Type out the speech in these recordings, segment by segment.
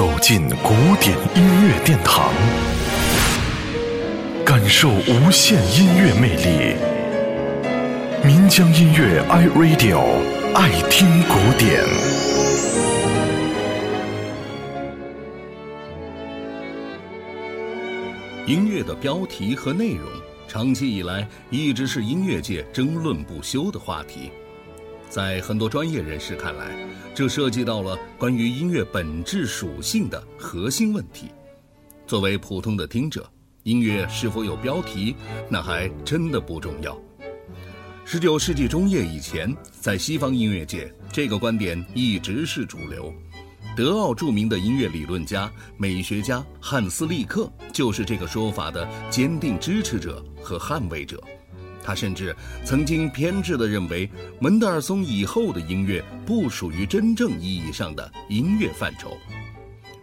走进古典音乐殿堂，感受无限音乐魅力。民江音乐 iRadio 爱听古典。音乐的标题和内容，长期以来一直是音乐界争论不休的话题。在很多专业人士看来，这涉及到了关于音乐本质属性的核心问题。作为普通的听者，音乐是否有标题，那还真的不重要。十九世纪中叶以前，在西方音乐界，这个观点一直是主流。德奥著名的音乐理论家、美学家汉斯·利克就是这个说法的坚定支持者和捍卫者。他甚至曾经偏执地认为，门德尔松以后的音乐不属于真正意义上的音乐范畴。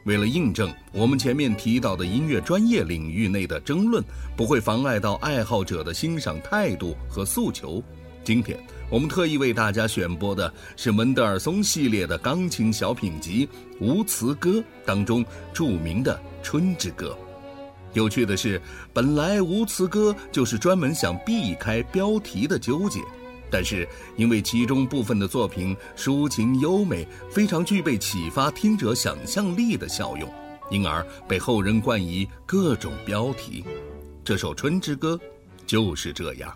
为了印证我们前面提到的音乐专业领域内的争论不会妨碍到爱好者的欣赏态度和诉求，今天我们特意为大家选播的是门德尔松系列的钢琴小品集《无词歌》当中著名的《春之歌》。有趣的是，本来《无词歌》就是专门想避开标题的纠结，但是因为其中部分的作品抒情优美，非常具备启发听者想象力的效用，因而被后人冠以各种标题。这首《春之歌》就是这样。